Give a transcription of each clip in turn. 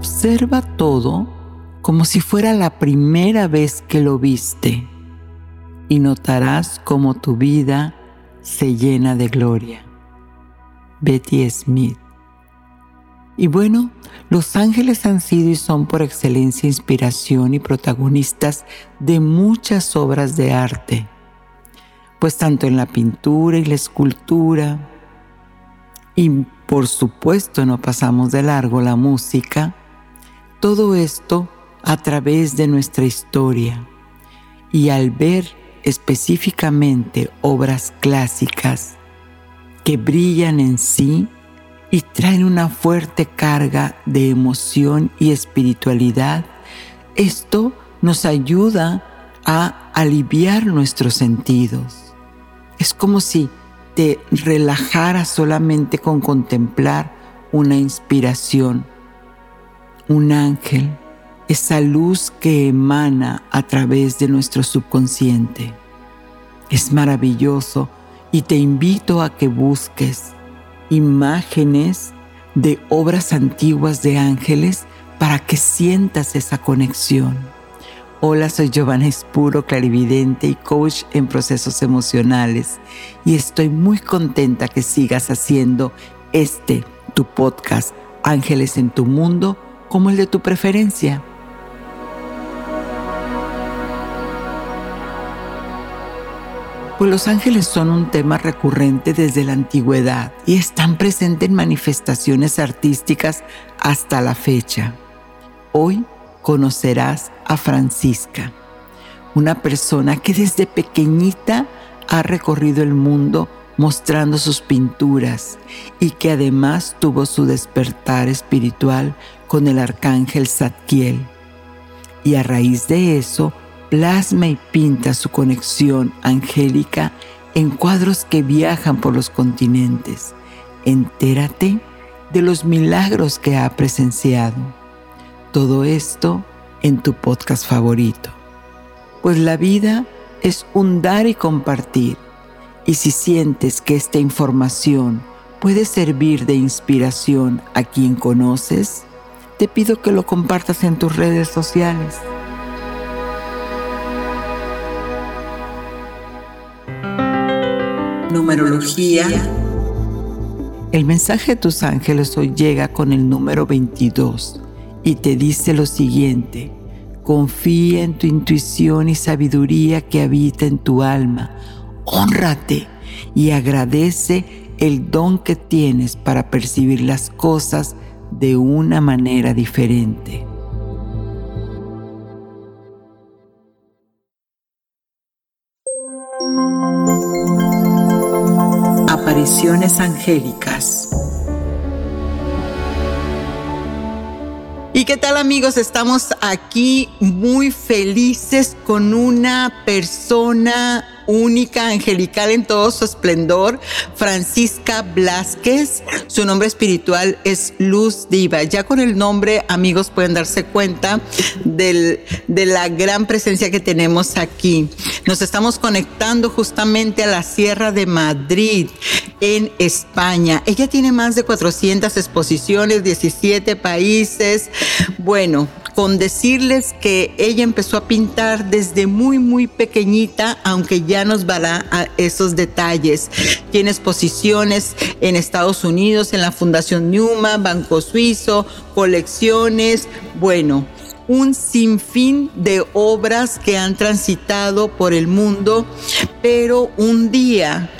Observa todo como si fuera la primera vez que lo viste y notarás cómo tu vida se llena de gloria. Betty Smith. Y bueno, los ángeles han sido y son por excelencia inspiración y protagonistas de muchas obras de arte, pues tanto en la pintura y la escultura, y por supuesto no pasamos de largo la música, todo esto a través de nuestra historia. Y al ver específicamente obras clásicas, que brillan en sí y traen una fuerte carga de emoción y espiritualidad, esto nos ayuda a aliviar nuestros sentidos. Es como si te relajaras solamente con contemplar una inspiración, un ángel, esa luz que emana a través de nuestro subconsciente. Es maravilloso y te invito a que busques imágenes de obras antiguas de ángeles para que sientas esa conexión. Hola, soy Giovanna Espuro, clarividente y coach en procesos emocionales y estoy muy contenta que sigas haciendo este, tu podcast, Ángeles en tu Mundo, como el de tu preferencia. Pues los ángeles son un tema recurrente desde la antigüedad y están presentes en manifestaciones artísticas hasta la fecha. Hoy conocerás a Francisca, una persona que desde pequeñita ha recorrido el mundo mostrando sus pinturas y que además tuvo su despertar espiritual con el arcángel Zadkiel. Y a raíz de eso plasma y pinta su conexión angélica en cuadros que viajan por los continentes. Entérate de los milagros que ha presenciado. Todo esto en tu podcast favorito. Pues la vida es un dar y compartir. Y si sientes que esta información puede servir de inspiración a quien conoces, te pido que lo compartas en tus redes sociales. numerología. El mensaje de tus ángeles hoy llega con el número 22 y te dice lo siguiente. Confía en tu intuición y sabiduría que habita en tu alma. Honrate y agradece el don que tienes para percibir las cosas de una manera diferente. apariciones angélicas. ¿Y qué tal amigos? Estamos aquí muy felices con una persona única, angelical en todo su esplendor, Francisca Blasquez. Su nombre espiritual es Luz Diva. Ya con el nombre, amigos, pueden darse cuenta de la gran presencia que tenemos aquí. Nos estamos conectando justamente a la Sierra de Madrid, en España. Ella tiene más de 400 exposiciones, 17 países. Bueno, con decirles que ella empezó a pintar desde muy, muy pequeñita, aunque ya nos dará a esos detalles. Tiene exposiciones en Estados Unidos, en la Fundación Numa, Banco Suizo, colecciones, bueno, un sinfín de obras que han transitado por el mundo, pero un día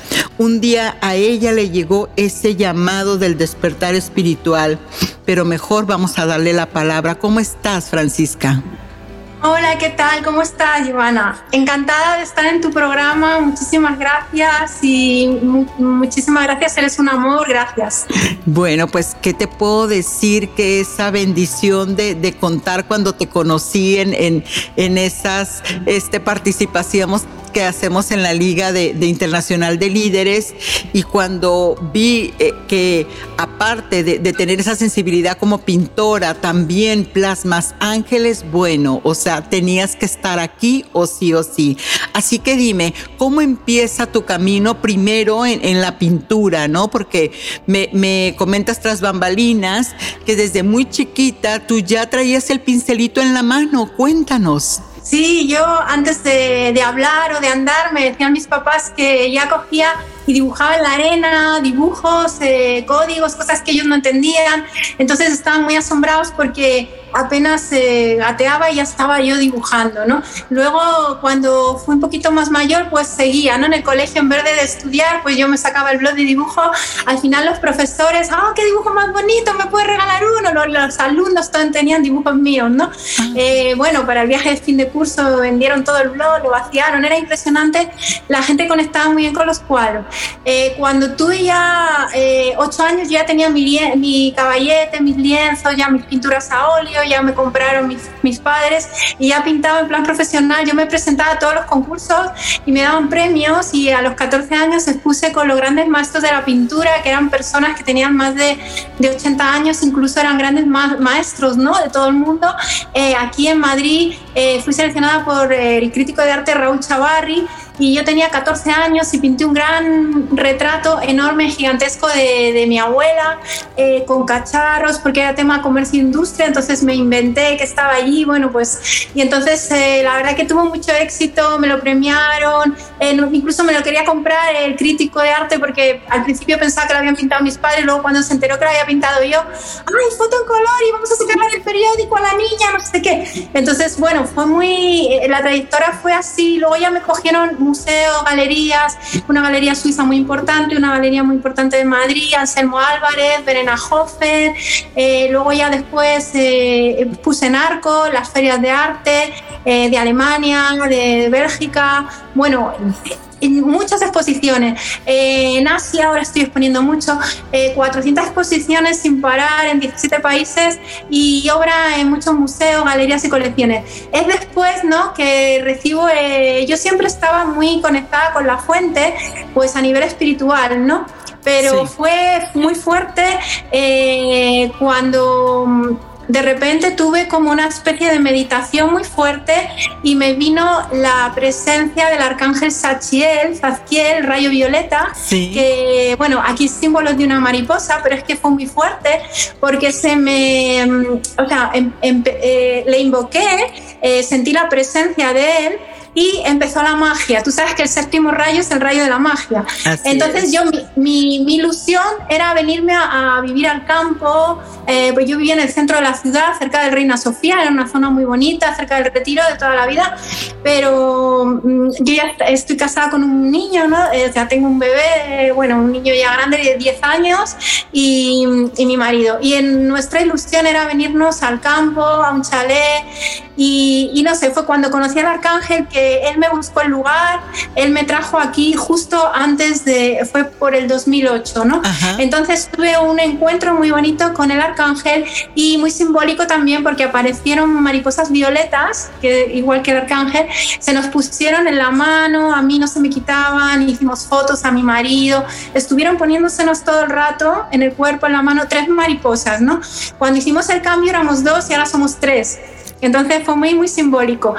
un día a ella le llegó ese llamado del despertar espiritual, pero mejor vamos a darle la palabra. ¿Cómo estás, Francisca? Hola, ¿qué tal? ¿Cómo estás, Giovanna? Encantada de estar en tu programa. Muchísimas gracias y muchísimas gracias. Eres un amor. Gracias. Bueno, pues, ¿qué te puedo decir? Que esa bendición de, contar cuando te conocí en, en, en esas este, participaciones que hacemos en la Liga de, Internacional de Líderes y cuando vi eh, que aparte de, tener esa sensibilidad como pintora, también plasmas ángeles, bueno, o sea, tenías que estar aquí o sí o sí. Así que dime, ¿cómo empieza tu camino primero en, en la pintura, no? Porque me, me comentas tras bambalinas que desde muy chiquita tú ya traías el pincelito en la mano, cuéntanos. Sí, yo antes de, de, hablar o de andar me decían mis papás que ya cogía y dibujaba en la arena dibujos, eh, códigos, cosas que ellos no entendían. Entonces estaban muy asombrados porque apenas eh, gateaba y ya estaba yo dibujando, ¿no? Luego, cuando fui un poquito más mayor, pues seguía, ¿no? En el colegio, en vez de estudiar, pues yo me sacaba el blog de dibujo. Al final los profesores, ¡ah, qué dibujo más bonito! ¿Me puedes regalar uno? Los, los alumnos todos tenían dibujos míos, ¿no? Ah. Eh, bueno, para el viaje de fin de curso vendieron todo el blog, lo vaciaron, era impresionante. La gente conectaba muy bien con los cuadros. Eh, cuando tuve ya eh, ocho años, ya tenía mi, mi caballete, mis lienzos, ya mis pinturas a óleo, ya me compraron mis, mis padres y ya pintaba en plan profesional. Yo me presentaba a todos los concursos y me daban premios y a los 14 años expuse con los grandes maestros de la pintura, que eran personas que tenían más de, de 80 años, incluso eran grandes ma maestros ¿no? de todo el mundo. Eh, aquí en Madrid eh, fui seleccionada por el crítico de arte Raúl Chavarri y yo tenía 14 años y pinté un gran retrato enorme, gigantesco de, de mi abuela, eh, con cacharros, porque era tema comercio e industria, entonces me inventé que estaba allí, bueno, pues, y entonces eh, la verdad que tuvo mucho éxito, me lo premiaron, eh, incluso me lo quería comprar el crítico de arte, porque al principio pensaba que lo habían pintado mis padres, luego cuando se enteró que lo había pintado yo, ¡ay, foto en color! Y vamos a sacarla del periódico a la niña, no sé qué. Entonces, bueno, fue muy, la trayectoria fue así, luego ya me cogieron museos, galerías, una galería suiza muy importante, una galería muy importante de Madrid, Anselmo Álvarez, Verena Hofer, eh, luego ya después eh, puse en arco las ferias de arte eh, de Alemania, de Bélgica, bueno, en muchas exposiciones. Eh, en Asia ahora estoy exponiendo mucho, 400 exposiciones sin parar en 17 países y obra en muchos museos, galerías y colecciones. Es después ¿no? que recibo, eh, yo siempre estaba muy conectada con la fuente, pues a nivel espiritual, ¿no? Pero fue muy fuerte eh, cuando de repente tuve como una especie de meditación muy fuerte y me vino la presencia del arcángel Sachiel, Zaziel, rayo violeta, que bueno, aquí símbolos de una mariposa, pero es que fue muy fuerte porque se me, o sea, em, em, eh, le invoqué, eh, sentí la presencia de él y empezó la magia. Tú sabes que el séptimo rayo es el rayo de la magia. Entonces yo, mi, mi, ilusión era venirme a, vivir al campo, eh, pues yo vivía en el centro de la ciudad, cerca de Reina Sofía, era una zona muy bonita, cerca del retiro de toda la vida, pero mm, yo ya estoy casada con un niño, ¿no? Eh, o sea, tengo un bebé, bueno, un niño ya grande de 10 años y, y mi marido. Y en nuestra ilusión era venirnos al campo, a un chalet y, y no sé, fue cuando conocí al arcángel que él me buscó el lugar, él me trajo aquí justo antes de, fue por el 2008, ¿no? Entonces tuve un encuentro muy bonito con el arcángel y muy simbólico también porque aparecieron mariposas violetas, que igual que el arcángel, se nos pusieron en la mano, a mí no se me quitaban, hicimos fotos a mi marido, estuvieron poniéndosenos todo el rato en el cuerpo, en la mano, tres mariposas, ¿no? Cuando hicimos el cambio éramos dos y ahora somos tres. Entonces fue muy, muy simbólico.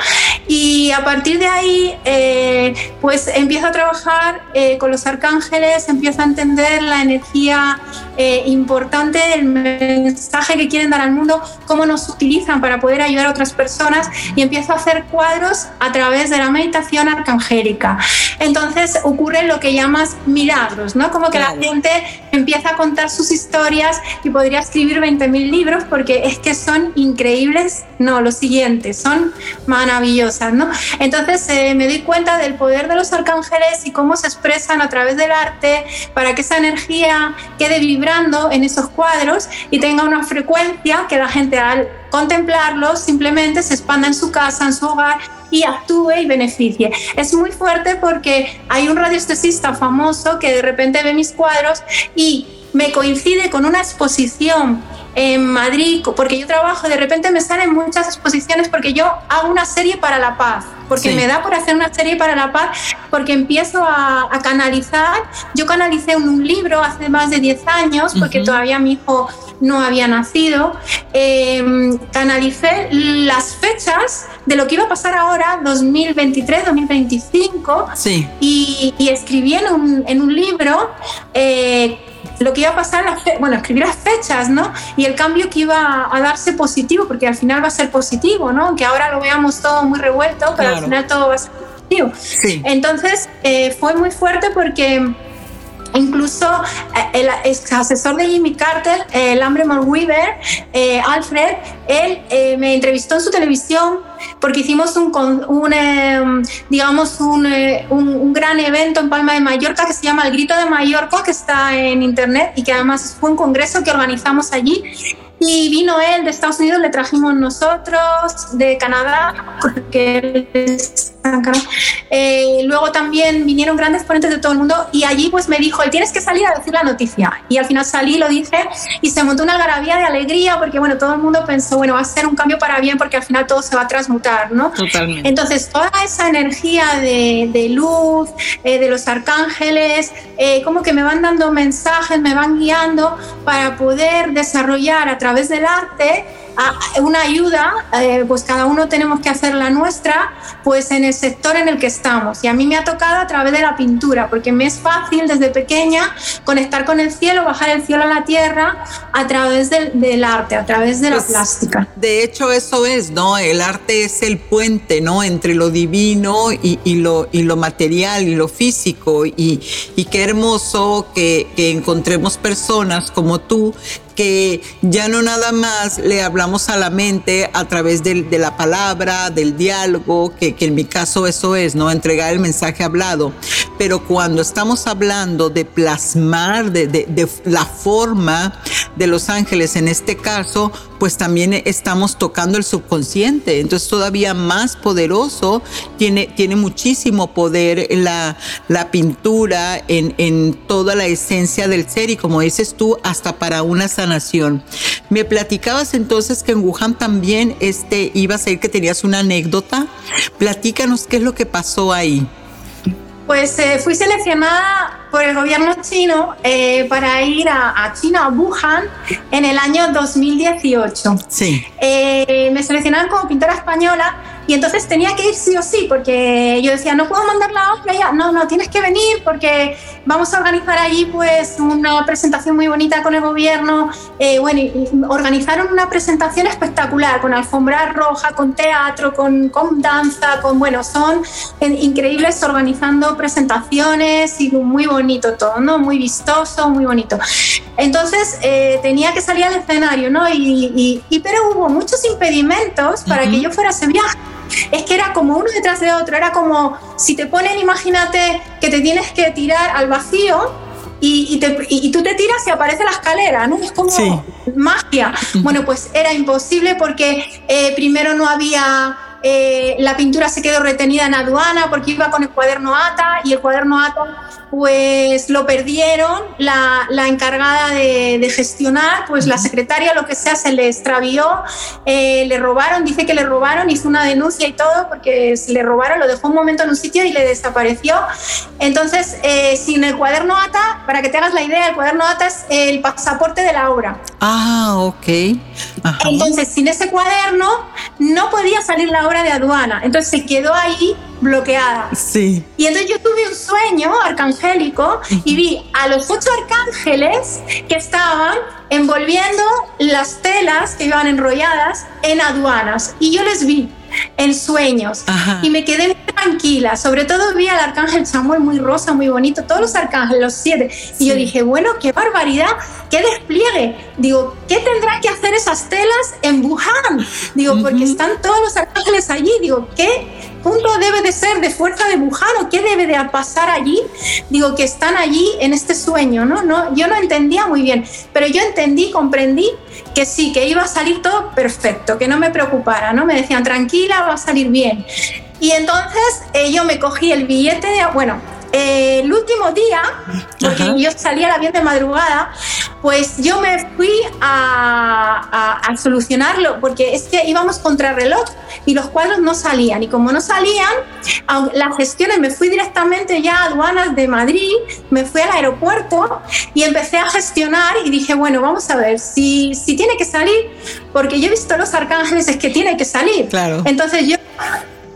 Y a partir de ahí, eh, pues empiezo a trabajar eh, con los arcángeles, empiezo a entender la energía eh, importante el mensaje que quieren dar al mundo, cómo nos utilizan para poder ayudar a otras personas y empiezo a hacer cuadros a través de la meditación arcangélica. Entonces ocurre lo que llamas milagros, ¿no? Como que la gente empieza a contar sus historias y podría escribir 20.000 libros porque es que son increíbles, no, los siguientes, son maravillosas, ¿no? Entonces eh, me doy cuenta del poder de los arcángeles y cómo se expresan a través del arte para que esa energía quede vibrando en esos cuadros y tenga una frecuencia que la gente al contemplarlos simplemente se expanda en su casa, en su hogar y actúe y beneficie. Es muy fuerte porque hay un radiestesista famoso que de repente ve mis cuadros y me coincide con una exposición en Madrid, porque yo trabajo, de repente me salen muchas exposiciones porque yo hago una serie para la paz, porque me da por hacer una serie para la paz, porque empiezo a, canalizar. Yo canalicé un, un, libro hace más de 10 años, porque todavía mi hijo no había nacido. Eh, canalicé las fechas de lo que iba a pasar ahora, 2023, 2025, sí. y, escribí en un, en un libro. Eh, lo que iba a pasar, bueno, escribir las fechas, ¿no? Y el cambio que iba a darse positivo, porque al final va a ser positivo, ¿no? Aunque ahora lo veamos todo muy revuelto, pero al final todo va a ser positivo. Sí. Entonces, eh, fue muy fuerte porque Incluso eh, el ex asesor de Jimmy Carter, el hombre Weaver, eh, Alfred, él eh, me entrevistó en su televisión porque hicimos un, un digamos, un, un, gran evento en Palma de Mallorca que se llama El Grito de Mallorca, que está en internet y que además fue un congreso que organizamos allí. Y vino él de Estados Unidos, le trajimos nosotros, de Canadá, porque él eh, luego también vinieron grandes ponentes de todo el mundo y allí pues me dijo, tienes que salir a decir la noticia. Y al final salí, lo dije y se montó una garabía de alegría porque bueno, todo el mundo pensó, bueno, va a ser un cambio para bien porque al final todo se va a transmutar, ¿no? Totalmente. Entonces toda esa energía de, de luz, eh, de los arcángeles, eh, como que me van dando mensajes, me van guiando para poder desarrollar a través del arte una ayuda, eh, pues cada uno tenemos que hacer la nuestra, pues en el sector en el que estamos. Y a mí me ha tocado a través de la pintura, porque me es fácil desde pequeña conectar con el cielo, bajar el cielo a la tierra a través del, arte, a través de la pues, plástica. De hecho, eso es, ¿no? El arte es el puente, ¿no? Entre lo divino y, lo, y lo material y lo físico. Y, y qué hermoso que, que encontremos personas como tú que ya no nada más le hablamos a la mente a través de, la palabra, del diálogo, que, en mi caso eso es, ¿no? Entregar el mensaje hablado. Pero cuando estamos hablando de plasmar, de, de la forma de los ángeles en este caso, pues también estamos tocando el subconsciente. Entonces todavía más poderoso, tiene, tiene muchísimo poder la, la pintura en, toda la esencia del ser y como dices tú, hasta para una. Me platicabas entonces que en Wuhan también este, ibas a ir, que tenías una anécdota. Platícanos qué es lo que pasó ahí. Pues eh, fui seleccionada por el gobierno chino eh, para ir a, China, a Wuhan, en el año 2018. Sí. Eh, me seleccionaron como pintora española y entonces tenía que ir sí o sí, porque yo decía, no puedo mandar la obra ya. No, no, tienes que venir porque vamos a organizar allí pues una presentación muy bonita con el gobierno. Eh, bueno, y organizaron una presentación espectacular con alfombra roja, con teatro, con, con danza, con, bueno, son increíbles organizando presentaciones y muy bonito todo, ¿no? Muy vistoso, muy bonito. Entonces eh, tenía que salir al escenario, ¿no? Y, y, pero hubo muchos impedimentos para que yo fuera a ese viaje es que era como uno detrás de otro, era como si te ponen, imagínate que te tienes que tirar al vacío y, tú te tiras y aparece la escalera, ¿no? Es como magia. Bueno, pues era imposible porque eh, primero no había eh, la pintura se quedó retenida en aduana porque iba con el cuaderno ATA y el cuaderno ATA pues lo perdieron, la, encargada de, gestionar, pues la secretaria lo que sea se le extravió, eh, le robaron, dice que le robaron, hizo una denuncia y todo porque se le robaron, lo dejó un momento en un sitio y le desapareció. Entonces, eh, sin el cuaderno ATA, para que te hagas la idea, el cuaderno ATA es el pasaporte de la obra. Ah, ok. Entonces, sin ese cuaderno no podía salir la hora de aduana. Entonces se quedó ahí bloqueada. Sí. Y entonces yo tuve un sueño y vi a los ocho arcángeles que estaban envolviendo las telas que iban enrolladas en aduanas. Y yo les vi en sueños y me quedé tranquila. Sobre todo vi al arcángel Samuel muy rosa, muy bonito, todos los arcángeles, los siete. Y yo dije, bueno, qué barbaridad, qué despliegue. Digo, ¿qué tendrán que hacer esas telas en Wuhan? Digo, porque están todos los arcángeles allí. Digo, ¿qué punto debe de ser de fuerza de Wuhan o qué debe de pasar allí? Digo, que están allí en este sueño, ¿no? no yo no entendía muy bien, pero yo entendí, comprendí que sí, que iba a salir todo perfecto, que no me preocupara, ¿no? Me decían, tranquila, va a salir bien. Y entonces eh, yo me cogí el billete de, bueno, eh, el último día, porque yo salía al avión de madrugada, pues yo me fui a, a, solucionarlo, porque es que íbamos contra reloj y los cuadros no salían. Y como no salían, las gestiones me fui directamente ya a aduanas de Madrid, me fui al aeropuerto y empecé a gestionar y dije, bueno, vamos a ver, si, si tiene que salir, porque yo he visto los arcángeles, es que tiene que salir. Claro. Entonces yo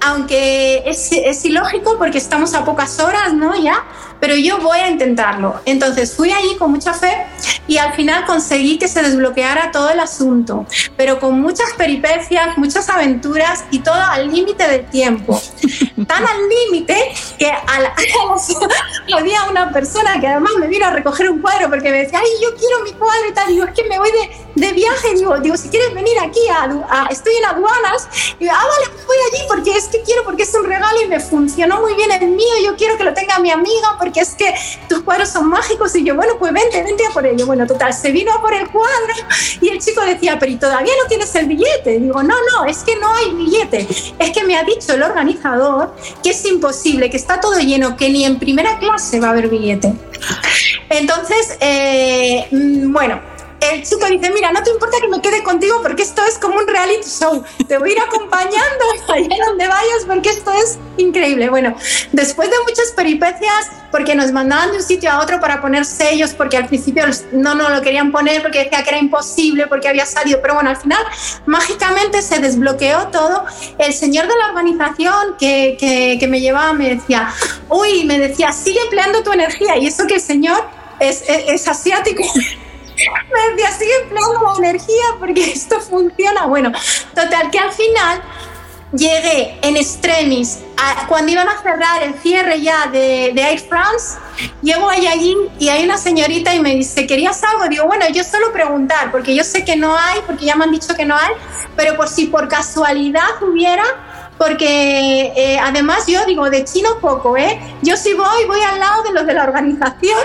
aunque es, es, ilógico porque estamos a pocas horas, ¿no? Ya, pero yo voy a intentarlo. Entonces fui allí con mucha fe y al final conseguí que se desbloqueara todo el asunto, pero con muchas peripecias, muchas aventuras y todo al límite del tiempo. Tan al límite que a la, había una persona que además me vino a recoger un cuadro porque me decía, ay, yo quiero mi cuadro y tal. digo, es que me voy de, de viaje. Digo, digo, si quieres venir aquí, a, estoy en aduanas. Y digo, ah, vale, voy allí porque es que quiero, porque es un regalo y me funcionó muy bien el mío. Yo quiero que lo tenga mi amiga porque es que tus cuadros son mágicos. Y yo, bueno, pues vente, vente a por ello. Bueno, total, se vino a por el cuadro y el chico decía, pero ¿y todavía no tienes el billete? digo, no, no, es que no hay billete. Es que me ha dicho el organizador que es imposible, que está todo lleno, que ni en primera clase va a haber billete. Entonces, eh, mm, bueno, el chico dice, mira, no te importa que me quede contigo porque esto es como un reality show. Te voy a ir acompañando allá donde vayas porque esto es increíble. Bueno, después de muchas peripecias, porque nos mandaban de un sitio a otro para poner sellos, porque al principio no nos lo querían poner porque decía que era imposible, porque había salido, pero bueno, al final mágicamente se desbloqueó todo. El señor de la organización que, que, me llevaba me decía, uy, me decía, sigue empleando tu energía. Y eso que el señor es, es, es asiático me decía, sigue empleando la energía porque esto funciona. Bueno, total, que al final llegué en extremis cuando iban a cerrar el cierre ya de, de, Air France. Llego allí y hay una señorita y me dice, ¿querías algo? Digo, bueno, yo solo preguntar, porque yo sé que no hay, porque ya me han dicho que no hay, pero por si por casualidad hubiera, porque eh, además yo digo, de chino poco, ¿eh? Yo si voy, voy al lado de los de la organización.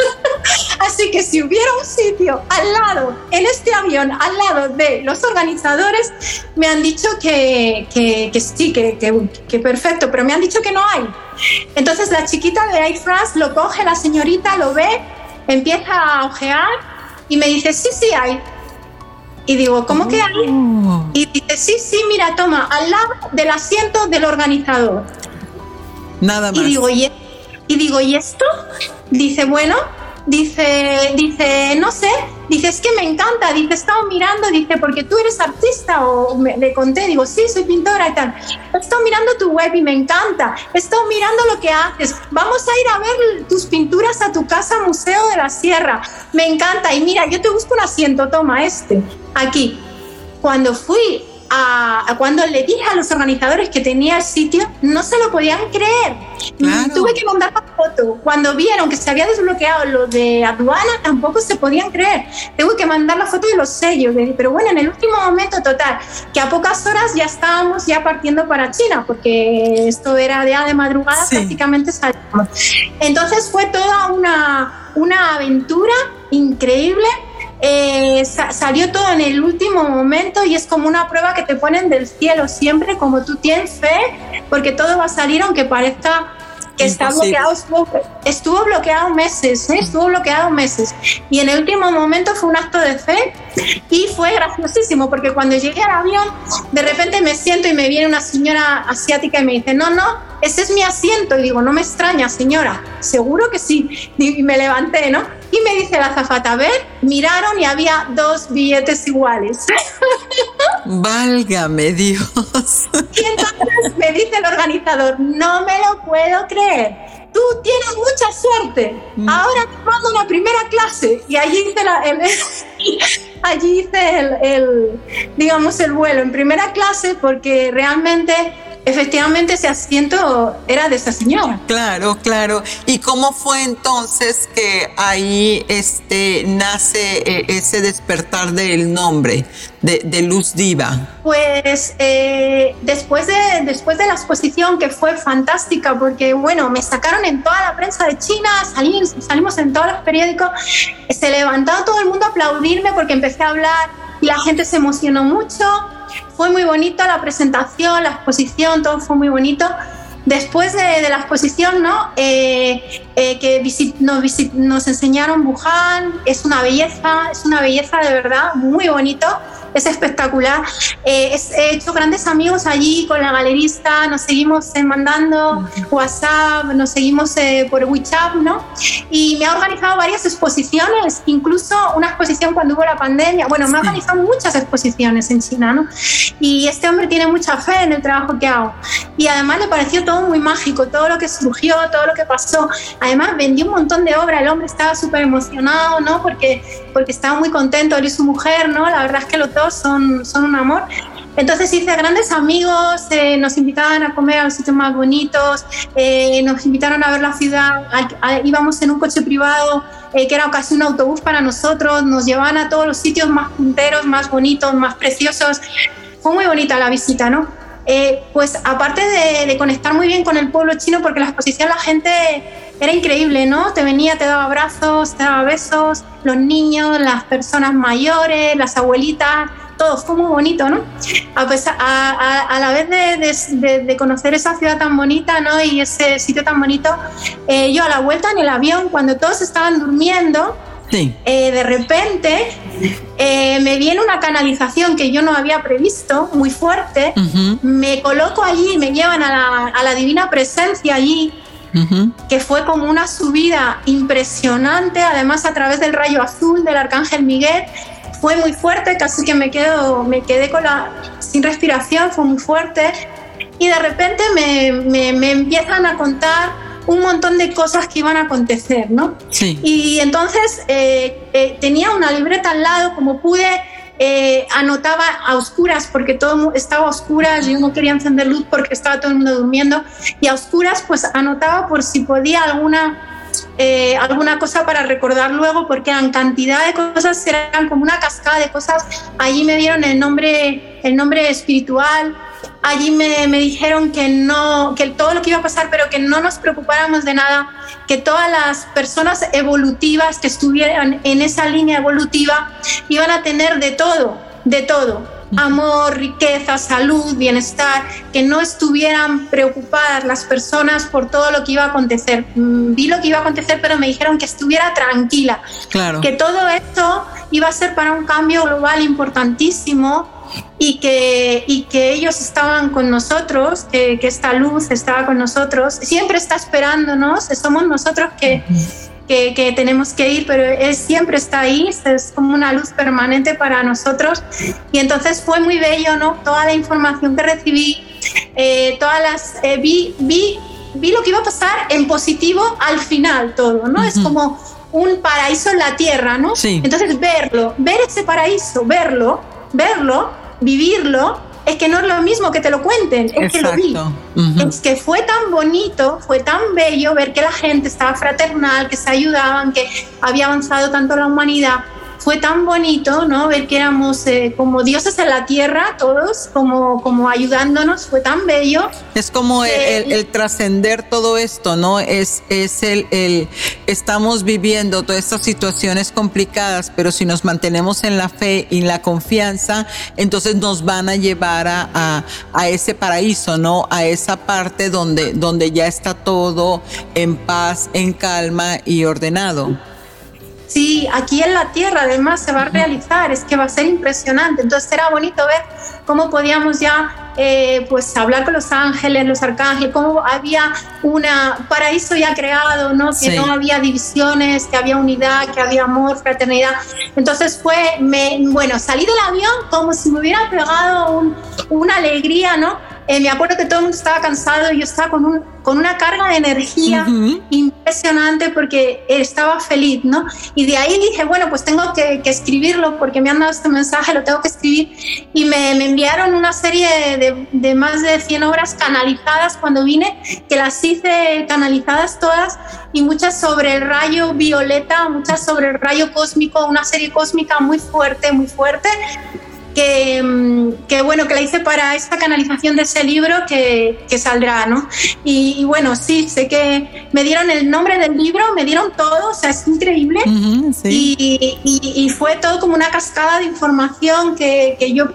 Así que si hubiera un sitio al lado, en este avión, al lado de los organizadores, me han dicho que, que, sí, que, que, perfecto, pero me han dicho que no hay. Entonces la chiquita de Air France lo coge, la señorita lo ve, empieza a ojear y me dice, sí, sí hay. Y digo, ¿cómo que hay? Oh. Y dice, sí, sí, mira, toma, al lado del asiento del organizador. Nada más. Y digo, ¿y, y digo, ¿y esto? Dice, bueno, dice, dice, no sé, dice, es que me encanta, dice, he estado mirando, dice, porque tú eres artista, o le conté, digo, sí, soy pintora y tal, estado mirando tu web y me encanta, estado mirando lo que haces, vamos a ir a ver tus pinturas a tu casa Museo de la Sierra, me encanta, y mira, yo te busco un asiento, toma este, aquí. Cuando fui a, cuando le dije a los organizadores que tenía el sitio, no se lo podían creer. Tuve que mandar la foto. Cuando vieron que se había desbloqueado lo de aduana, tampoco se podían creer. Tengo que mandar la foto de los sellos. Pero bueno, en el último momento, total, que a pocas horas ya estábamos ya partiendo para China, porque esto era ya de madrugada, prácticamente salimos. Entonces fue toda una, una aventura increíble eh, salió todo en el último momento y es como una prueba que te ponen del cielo siempre, como tú tienes fe, porque todo va a salir aunque parezca que está bloqueado, estuvo, bloqueado meses, ¿eh? estuvo bloqueado meses. Y en el último momento fue un acto de fe y fue graciosísimo porque cuando llegué al avión, de repente me siento y me viene una señora asiática y me dice, no, no, ese es mi asiento. Y digo, no me extraña, señora, seguro que sí. Y me levanté, ¿no? Y me dice la zafata, a ver, miraron y había dos billetes iguales. Válgame Dios. Y entonces me dice el organizador, no me lo puedo creer. Tú tienes mucha suerte. Mm. Ahora te mando una primera clase. Y allí hice, la, el, allí hice el, el, digamos, el vuelo en primera clase porque realmente efectivamente ese asiento era de esa señora. Claro, claro. ¿Y cómo fue entonces que ahí este, nace eh, ese despertar del nombre de, Luz Diva? Pues eh, después, de, después de la exposición, que fue fantástica, porque bueno, me sacaron en toda la prensa de China, salimos, salimos en todos los periódicos, se levantó todo el mundo a aplaudirme porque empecé a hablar y la gente se emocionó mucho fue muy bonito la presentación, la exposición, todo fue muy bonito. Después de, la exposición, ¿no? Eh, eh, que nos, nos enseñaron Wuhan, es una belleza, es una belleza de verdad, muy bonito es espectacular. Eh, he hecho grandes amigos allí con la galerista, nos seguimos eh, mandando WhatsApp, nos seguimos eh, por WeChat, ¿no? Y me ha organizado varias exposiciones, incluso una exposición cuando hubo la pandemia. Bueno, me ha organizado muchas exposiciones en China, ¿no? Y este hombre tiene mucha fe en el trabajo que hago. Y además le pareció todo muy mágico, todo lo que surgió, todo lo que pasó. Además, vendió un montón de obra, el hombre estaba súper emocionado, ¿no? Porque, porque estaba muy contento, él y su mujer, ¿no? La verdad es que lo son, son un amor. Entonces hice grandes amigos, eh, nos invitaban a comer a los sitios más bonitos, eh, nos invitaron a ver la ciudad, íbamos en un coche privado eh, que era casi un autobús para nosotros, nos llevaban a todos los sitios más punteros, más bonitos, más preciosos. Fue muy bonita la visita, ¿no? Pues aparte de, de, conectar muy bien con el pueblo chino, porque la exposición la gente era increíble, ¿no? Te venía, te daba abrazos, te daba besos, los niños, las personas mayores, las abuelitas, todo fue muy bonito, ¿no? A, pesar, a, la vez de, conocer esa ciudad tan bonita, ¿no? Y ese sitio tan bonito, eh, yo a la vuelta en el avión, cuando todos estaban durmiendo, eh, de repente eh, me viene una canalización que yo no había previsto, muy fuerte, me coloco allí, me llevan a la, a la divina presencia allí, que fue como una subida impresionante, además a través del rayo azul del arcángel Miguel, fue muy fuerte, casi que me, quedo, me quedé con la, sin respiración, fue muy fuerte. Y de repente me, me, empiezan a contar un montón de cosas que iban a acontecer, ¿no? Sí. Y entonces eh, eh, tenía una libreta al lado, como pude, eh, anotaba a oscuras porque todo estaba a oscuras, yo no quería encender luz porque estaba todo el mundo durmiendo, y a oscuras pues anotaba por si podía alguna eh, alguna cosa para recordar luego, porque eran cantidad de cosas, eran como una cascada de cosas. Allí me dieron el nombre, el nombre espiritual, allí me, me, dijeron que no, que todo lo que iba a pasar, pero que no nos preocupáramos de nada, que todas las personas evolutivas que estuvieran en esa línea evolutiva iban a tener de todo, de todo amor, riqueza, salud, bienestar, que no estuvieran preocupadas las personas por todo lo que iba a acontecer. Mm, vi lo que iba a acontecer, pero me dijeron que estuviera tranquila, claro. que todo esto iba a ser para un cambio global importantísimo y que, y que ellos estaban con nosotros, que, que esta luz estaba con nosotros, siempre está esperándonos, somos nosotros que que, tenemos que ir, pero él siempre está ahí, es como una luz permanente para nosotros. Y entonces fue muy bello, ¿no? Toda la información que recibí, eh, todas las, eh, vi, vi, vi lo que iba a pasar en positivo al final todo, ¿no? Es como un paraíso en la tierra, ¿no? Entonces verlo, ver ese paraíso, verlo, verlo, vivirlo, es que no es lo mismo que te lo cuenten, es que lo vi. Es que fue tan bonito, fue tan bello ver que la gente estaba fraternal, que se ayudaban, que había avanzado tanto la humanidad. Fue tan bonito, ¿no? Ver que éramos eh, como dioses en la tierra, todos, como, como ayudándonos, fue tan bello. Es como el, trascender todo esto, ¿no? Es, es el, el, estamos viviendo todas estas situaciones complicadas, pero si nos mantenemos en la fe y en la confianza, entonces nos van a llevar a, a, ese paraíso, ¿no? A esa parte donde, donde ya está todo en paz, en calma y ordenado. Sí, aquí en la tierra además se va a realizar, es que va a ser impresionante. Entonces era bonito ver cómo podíamos ya eh, pues hablar con los ángeles, los arcángeles, cómo había un paraíso ya creado, ¿no? que no había divisiones, que había unidad, que había amor, fraternidad. Entonces fue, me, bueno, salí del avión como si me hubiera pegado una alegría, ¿no? Eh, me acuerdo que todo el mundo estaba cansado y yo estaba con, un, con una carga de energía impresionante porque estaba feliz, ¿no? Y de ahí dije, bueno, pues tengo que, escribirlo porque me han dado este mensaje, lo tengo que escribir. Y me, me enviaron una serie de, de, más de 100 obras canalizadas cuando vine, que las hice canalizadas todas y muchas sobre el rayo violeta, muchas sobre el rayo cósmico, una serie cósmica muy fuerte, muy fuerte que, mm, que, bueno, que la hice para esta canalización de ese libro que, que saldrá, ¿no? Y, bueno, sí, sé que me dieron el nombre del libro, me dieron todo, o sea, es increíble. y, y, fue todo como una cascada de información que, que yo,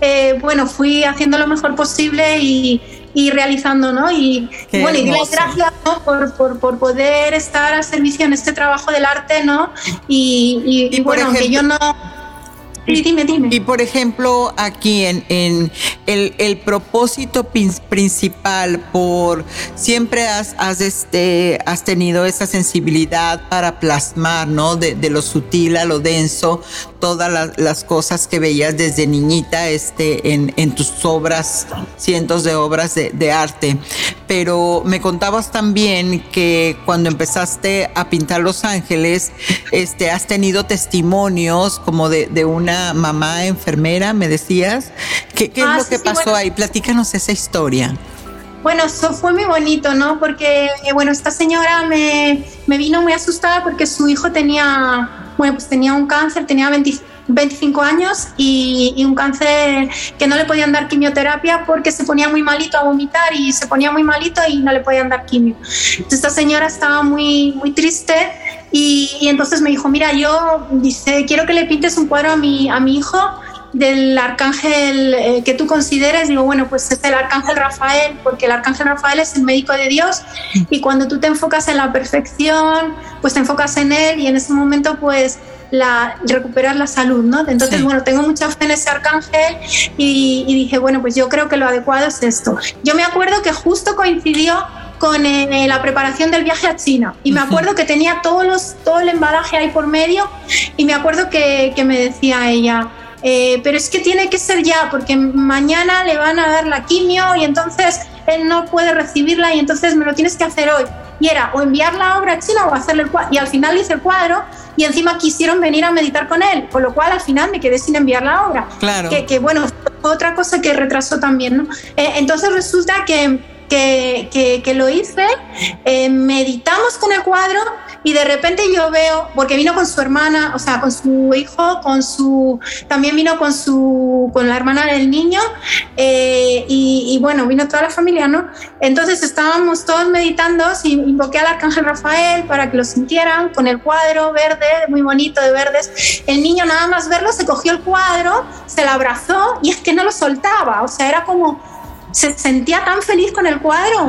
eh, bueno, fui haciendo lo mejor posible y, y realizando, ¿no? Y, bueno, y gracias por, por, por, poder estar al servicio en este trabajo del arte, ¿no? Y, y bueno, que yo no y por ejemplo, aquí en, en el, el, propósito principal por siempre has, has, este, has tenido esa sensibilidad para plasmar, ¿no? De, de lo sutil a lo denso, todas las, cosas que veías desde niñita este, en, en tus obras, cientos de obras de, de, arte. Pero me contabas también que cuando empezaste a pintar Los Ángeles, este, has tenido testimonios como de, de una mamá enfermera, me decías. ¿Qué, qué es ah, lo que pasó ahí? Platícanos esa historia. Bueno, eso fue muy bonito, ¿no? Porque, eh, bueno, esta señora me, me, vino muy asustada porque su hijo tenía, bueno, pues tenía un cáncer, tenía 25 años y, y, un cáncer que no le podían dar quimioterapia porque se ponía muy malito a vomitar y se ponía muy malito y no le podían dar quimio. Entonces esta señora estaba muy, muy triste y, y entonces me dijo, mira, yo dice, quiero que le pintes un cuadro a mi, a mi hijo del arcángel eh, que tú consideres, digo, bueno, pues es el arcángel Rafael, porque el arcángel Rafael es el médico de Dios y cuando tú te enfocas en la perfección, pues te enfocas en él y en ese momento pues la, recuperar la salud, ¿no? Entonces, bueno, tengo mucha fe en ese arcángel y, dije, bueno, pues yo creo que lo adecuado es esto. Yo me acuerdo que justo coincidió con eh, la preparación del viaje a China. Y me acuerdo que tenía todos los, todo el embalaje ahí por medio y me acuerdo que, que me decía ella, eh, pero es que tiene que ser ya, porque mañana le van a dar la quimio y entonces él no puede recibirla y entonces me lo tienes que hacer hoy. Y era o enviar la obra a China o hacerle el cuadro. Y al final hice el cuadro y encima quisieron venir a meditar con él, con lo cual al final me quedé sin enviar la obra. Claro. Que, que bueno, fue otra cosa que retrasó también, ¿no? Eh, entonces resulta que, que, que, lo hice, eh, meditamos con el cuadro y de repente yo veo, porque vino con su hermana, o sea, con su hijo, con su, también vino con su, con la hermana del niño, eh, y, bueno, vino toda la familia, ¿no? Entonces estábamos todos meditando, invoqué al arcángel Rafael para que lo sintieran con el cuadro verde, muy bonito de verdes. El niño nada más verlo se cogió el cuadro, se lo abrazó y es que no lo soltaba, o sea, era como se sentía tan feliz con el cuadro.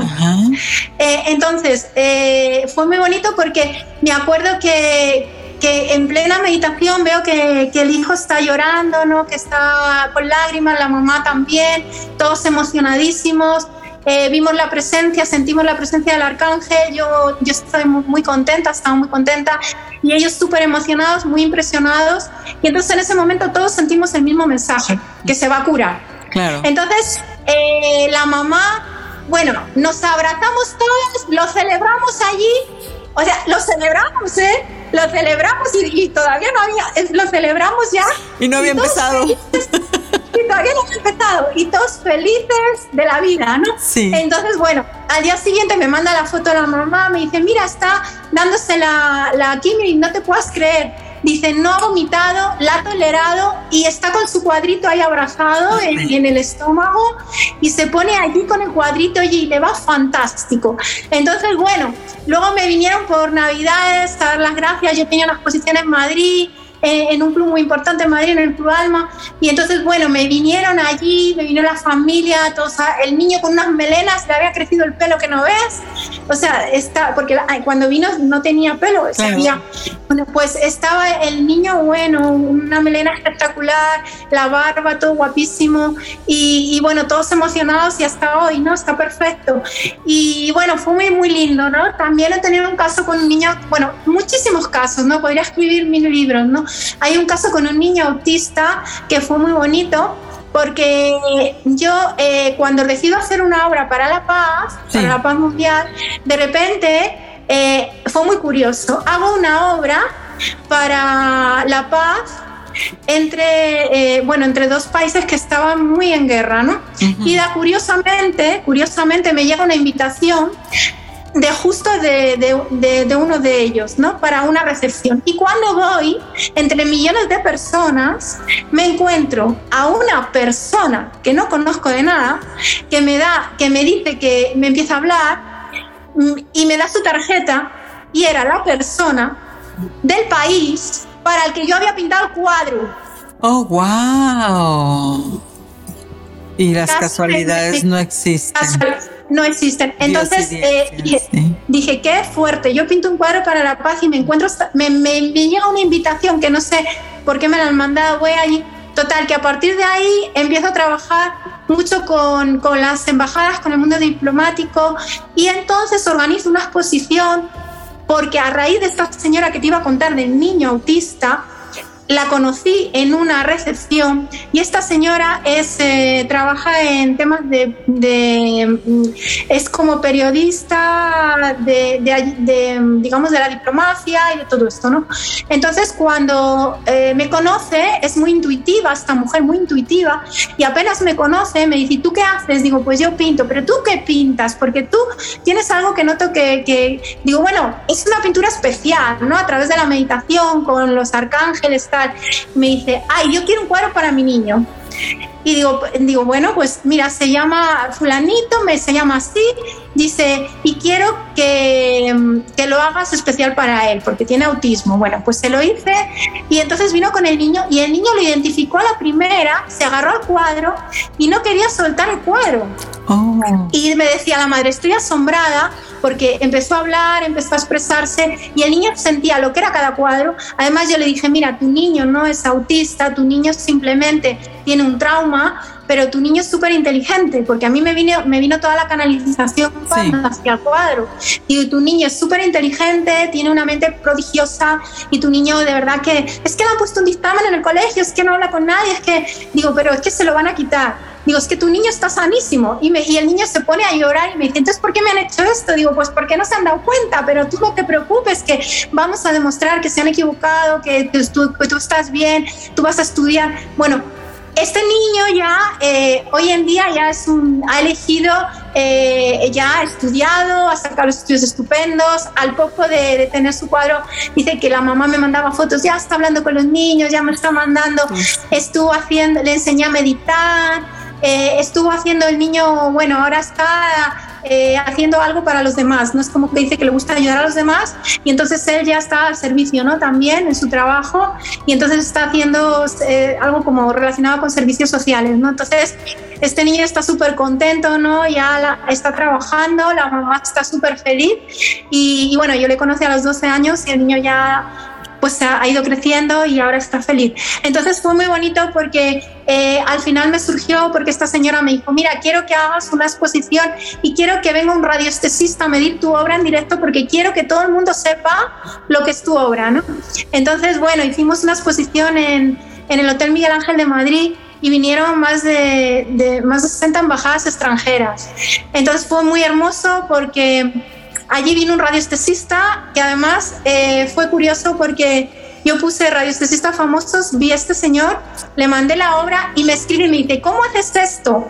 Eh, entonces, eh, fue muy bonito porque me acuerdo que, que en plena meditación veo que, que, el hijo está llorando, ¿no? que está con lágrimas, la mamá también, todos emocionadísimos. Eh, vimos la presencia, sentimos la presencia del arcángel, yo, yo estoy muy, muy contenta, estaba muy contenta, y ellos súper emocionados, muy impresionados, y entonces en ese momento todos sentimos el mismo mensaje, que se va a curar. Claro. Entonces, eh, la mamá, bueno, nos abrazamos todos, lo celebramos allí, o sea, lo celebramos, ¿eh? Lo celebramos y, todavía no había, lo celebramos ya. Y no había empezado. y todavía no había empezado. Y todos felices de la vida, ¿no? Sí. Entonces, bueno, al día siguiente me manda la foto de la mamá, me dice, mira, está dándose la, la quimio y no te puedas creer dice, no ha vomitado, la ha tolerado y está con su cuadrito ahí abrazado en, el estómago y se pone allí con el cuadrito y le va fantástico. Entonces, bueno, luego me vinieron por Navidades a dar las gracias, yo tenía una exposición en Madrid en un club muy importante en Madrid, en el Club Alma. Y entonces, bueno, me vinieron allí, me vino la familia, todos, el niño con unas melenas, le había crecido el pelo que no ves. O sea, está, porque cuando vino no tenía pelo, bueno, pues estaba el niño bueno, una melena espectacular, la barba, todo guapísimo. Y, y bueno, todos emocionados y hasta hoy, ¿no? Está perfecto. Y bueno, fue muy, muy lindo, ¿no? También he tenido un caso con un niño, bueno, muchísimos casos, ¿no? Podría escribir mil libros, ¿no? Hay un caso con un niño autista que fue muy bonito porque yo eh, cuando decido hacer una obra para la paz, para la paz mundial, de repente eh, fue muy curioso. Hago una obra para la paz entre, eh, bueno, entre dos países que estaban muy en guerra, ¿no? Y da, curiosamente, curiosamente me llega una invitación de justo de, uno de ellos, ¿no? Para una recepción. Y cuando voy, entre millones de personas, me encuentro a una persona que no conozco de nada, que me da, que me dice que me empieza a hablar mm, y me da su tarjeta y era la persona del país para el que yo había pintado el cuadro. Oh, wow. Y las casualidades no existen no existen. Entonces eh, dije, qué fuerte. Yo pinto un cuadro para la paz y me encuentro, me, me, llega una invitación que no sé por qué me la han mandado, voy allí. Total, que a partir de ahí empiezo a trabajar mucho con, con las embajadas, con el mundo diplomático y entonces organizo una exposición porque a raíz de esta señora que te iba a contar del niño autista, la conocí en una recepción y esta señora es, eh, trabaja en temas de, mm, es como periodista de, digamos, de la diplomacia y de todo esto, ¿no? Entonces, cuando eh, me conoce, es muy intuitiva, esta mujer muy intuitiva, y apenas me conoce, me dice, ¿tú qué haces? Digo, pues yo pinto, pero ¿tú qué pintas? Porque tú tienes algo que noto que, que digo, bueno, es una pintura especial, ¿no? A través de la meditación, con los arcángeles, me dice, ay, yo quiero un cuadro para mi niño. Y digo, digo, bueno, pues mira, se llama fulanito, me se llama así, dice, y quiero que, que, lo hagas especial para él, porque tiene autismo. Bueno, pues se lo hice y entonces vino con el niño y el niño lo identificó a la primera, se agarró al cuadro y no quería soltar el cuadro. Oh. Y me decía la madre, estoy asombrada porque empezó a hablar, empezó a expresarse y el niño sentía lo que era cada cuadro. Además yo le dije, mira, tu niño no es autista, tu niño simplemente tiene un trauma, pero tu niño es súper inteligente, porque a mí me vino, me vino toda la canalización hacia el cuadro. Y tu niño es súper inteligente, tiene una mente prodigiosa y tu niño de verdad que es que le han puesto un dictamen en el colegio, es que no habla con nadie, es que digo, pero es que se lo van a quitar. Digo, es que tu niño está sanísimo. Y, me, y el niño se pone a llorar y me dice, entonces, ¿por qué me han hecho esto? Digo, pues porque no se han dado cuenta, pero tú no te preocupes, que vamos a demostrar que se han equivocado, que tú, tú estás bien, tú vas a estudiar. Bueno, este niño ya eh, hoy en día ya es un, ha elegido, eh, ya ha estudiado, ha sacado los estudios estupendos. Al poco de, tener su cuadro, dice que la mamá me mandaba fotos, ya está hablando con los niños, ya me está mandando, estuvo haciendo, le enseñé a meditar. Eh, estuvo haciendo el niño, bueno, ahora está eh, haciendo algo para los demás, no es como que dice que le gusta ayudar a los demás y entonces él ya está al servicio, ¿no? También en su trabajo y entonces está haciendo eh, algo como relacionado con servicios sociales, ¿no? Entonces este niño está súper contento, ¿no? Ya está trabajando, la mamá está súper feliz y, y, bueno, yo le conocí a los 12 años y el niño ya pues ha ido creciendo y ahora está feliz. Entonces fue muy bonito porque eh, al final me surgió porque esta señora me dijo, mira, quiero que hagas una exposición y quiero que venga un radiestesista a medir tu obra en directo porque quiero que todo el mundo sepa lo que es tu obra, ¿no? Entonces, bueno, hicimos una exposición en, en el Hotel Miguel Ángel de Madrid y vinieron más de, de, más de 60 embajadas extranjeras. Entonces fue muy hermoso porque Allí vino un radiestesista que además eh, fue curioso porque yo puse radiestesista famosos, vi a este señor, le mandé la obra y me escribe y me dice, ¿cómo haces esto?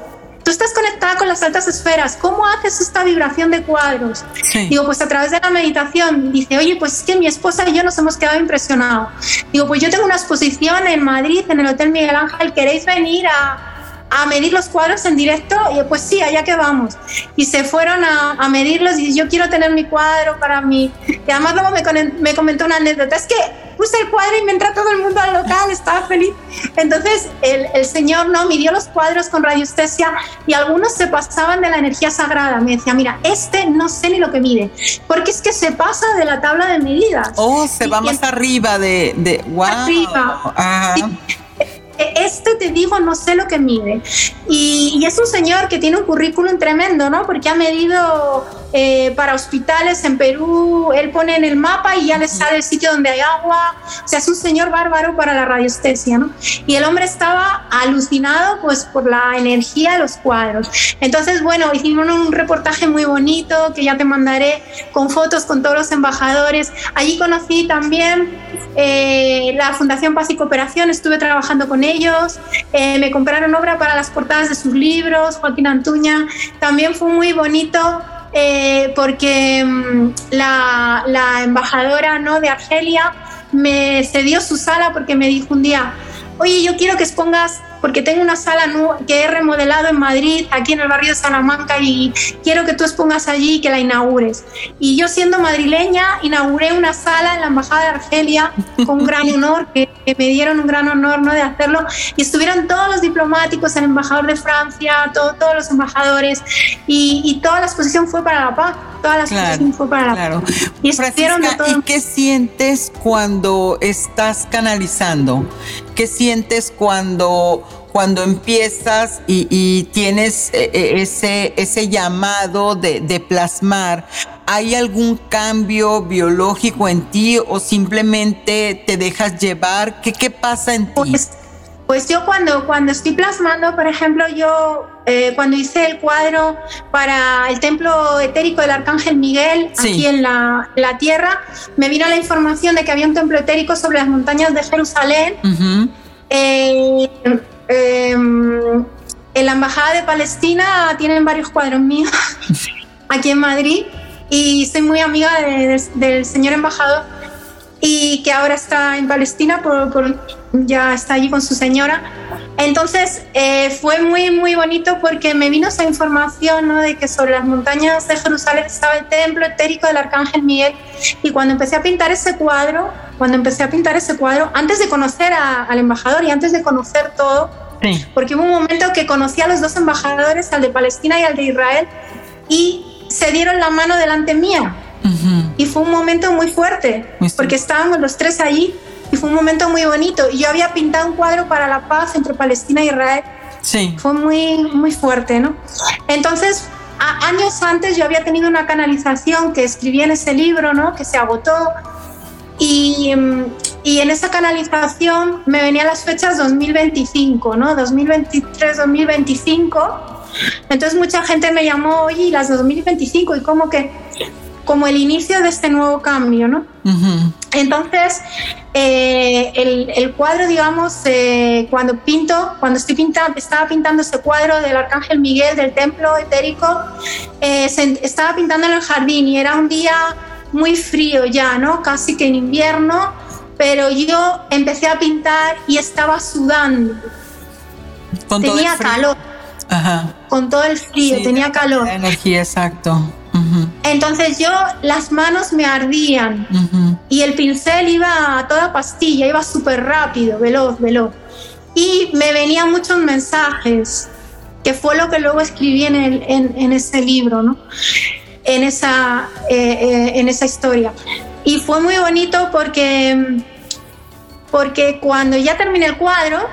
tú estás conectada con las altas esferas, ¿cómo haces esta vibración de cuadros? Digo, pues a través de la meditación. Dice, oye, pues es que mi esposa y yo nos hemos quedado impresionados. Digo, pues yo tengo una exposición en Madrid, en el Hotel Miguel Ángel, ¿queréis venir a, a medir los cuadros en directo y pues sí, allá que vamos. Y se fueron a, a medirlos y yo quiero tener mi cuadro para mí. Y además luego me, me comentó una anécdota, es que puse el cuadro y me entra todo el mundo al local, estaba feliz. Entonces el, el señor no midió los cuadros con radiestesia y algunos se pasaban de la energía sagrada. Me decía, mira, este no sé ni lo que mide, porque es que se pasa de la tabla de medidas. Oh, se va más arriba de, de wow. Arriba. Ajá este te digo, no sé lo que mide. Y, es un señor que tiene un currículum tremendo, ¿no? Porque ha medido eh, para hospitales en Perú, él pone en el mapa y ya le sale el sitio donde hay agua. O sea, es un señor bárbaro para la radiestesia, ¿no? Y el hombre estaba alucinado pues por la energía de los cuadros. Entonces, bueno, hicimos un reportaje muy bonito que ya te mandaré con fotos con todos los embajadores. Allí conocí también eh, la Fundación Paz y Cooperación, estuve trabajando con ellos, eh, me compraron obra para las portadas de sus libros, Joaquín Antuña, también fue muy bonito eh, porque mm, la, la, embajadora ¿no? de Argelia me cedió su sala porque me dijo un día, oye, yo quiero que expongas porque tengo una sala que he remodelado en Madrid, aquí en el barrio de Salamanca, y quiero que tú expongas allí y que la inaugures. Y yo siendo madrileña, inauguré una sala en la Embajada de Argelia con un gran honor, que, me dieron un gran honor ¿no? de hacerlo, y estuvieron todos los diplomáticos, el embajador de Francia, todos los embajadores, y, toda la exposición fue para la paz. Toda la exposición fue para la paz. Y, ¿Y qué sientes cuando estás canalizando? ¿Qué sientes cuando cuando empiezas y, tienes eh, eh, ese, ese llamado de, plasmar, ¿hay algún cambio biológico en ti o simplemente te dejas llevar? ¿Qué, qué pasa en ti? Pues, pues yo cuando, cuando estoy plasmando, por ejemplo, yo eh, cuando hice el cuadro para el templo etérico del Arcángel Miguel, aquí en la, la, Tierra, me vino la información de que había un templo etérico sobre las montañas de Jerusalén. Em, en la Embajada de Palestina tienen varios cuadros míos aquí en Madrid y soy muy amiga del señor embajador y que ahora está en Palestina, por, ya está allí con su señora. Entonces eh, fue muy, muy bonito porque me vino esa información ¿no? de que sobre las montañas de Jerusalén estaba el templo etérico del Arcángel Miguel. Y cuando empecé a pintar ese cuadro, cuando empecé a pintar ese cuadro, antes de conocer al embajador y antes de conocer todo, porque hubo un momento que conocí a los dos embajadores, al de Palestina y al de Israel, y se dieron la mano delante mía. Y fue un momento muy fuerte, porque estábamos los tres allí y fue un momento muy bonito. Y yo había pintado un cuadro para la paz entre Palestina e Israel. Sí. Fue muy, muy fuerte, ¿no? Entonces, años antes yo había tenido una canalización que escribí en ese libro, ¿no? Que se agotó. Y, y en esa canalización me venían las fechas 2025, ¿no? 2023, 2025. Entonces mucha gente me llamó, oye, las 2025, y como que como el inicio de este nuevo cambio, ¿no? Entonces, eh, el, cuadro, digamos, eh, cuando pinto, cuando estoy pintando, estaba pintando este cuadro del Arcángel Miguel del templo etérico, eh, estaba pintando en el jardín y era un día muy frío ya, ¿no? Casi que en invierno, pero yo empecé a pintar y estaba sudando. tenía calor. Con todo el frío, tenía calor. energía, exacto. Entonces yo las manos me ardían y el pincel iba a toda pastilla, iba súper rápido, veloz, veloz. Y me venían muchos mensajes, que fue lo que luego escribí en, el, en, ese libro, ¿no? en, esa, eh, eh, en esa historia. Y fue muy bonito porque, porque cuando ya terminé el cuadro,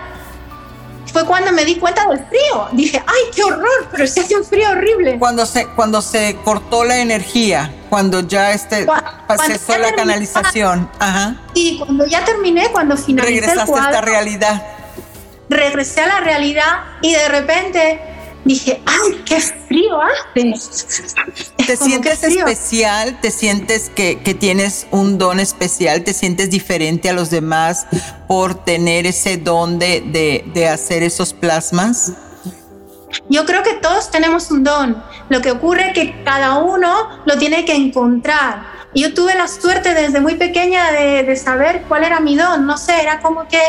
fue cuando me di cuenta del frío. Dije, ay, qué horror, pero se hace un frío horrible. Cuando se, cuando se cortó la energía, cuando ya este, cesó la canalización. Ajá. Y cuando ya terminé, cuando finalicé Regresaste a esta realidad. Regresé a la realidad y de repente dije, ¡ay, qué frío hace! ¿Te sientes especial? ¿Te sientes que, tienes un don especial? ¿Te sientes diferente a los demás por tener ese don de, hacer esos plasmas? Yo creo que todos tenemos un don. Lo que ocurre es que cada uno lo tiene que encontrar. Y yo tuve la suerte desde muy pequeña de, saber cuál era mi don. No sé, era como que